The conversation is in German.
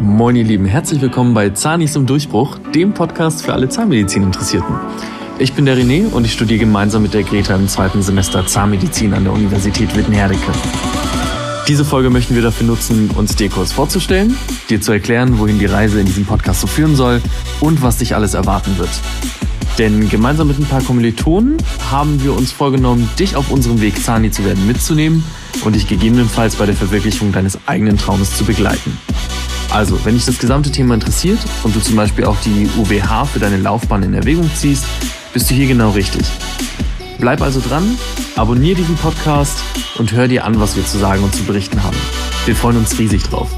Moin ihr Lieben, herzlich willkommen bei Zahnis im Durchbruch, dem Podcast für alle Zahnmedizin-Interessierten. Ich bin der René und ich studiere gemeinsam mit der Greta im zweiten Semester Zahnmedizin an der Universität Wittenherdecke. Diese Folge möchten wir dafür nutzen, uns dir kurz vorzustellen, dir zu erklären, wohin die Reise in diesem Podcast so führen soll und was dich alles erwarten wird. Denn gemeinsam mit ein paar Kommilitonen haben wir uns vorgenommen, dich auf unserem Weg Zahni zu werden mitzunehmen und dich gegebenenfalls bei der Verwirklichung deines eigenen Traumes zu begleiten. Also, wenn dich das gesamte Thema interessiert und du zum Beispiel auch die UWH für deine Laufbahn in Erwägung ziehst, bist du hier genau richtig. Bleib also dran, abonniere diesen Podcast und hör dir an, was wir zu sagen und zu berichten haben. Wir freuen uns riesig drauf.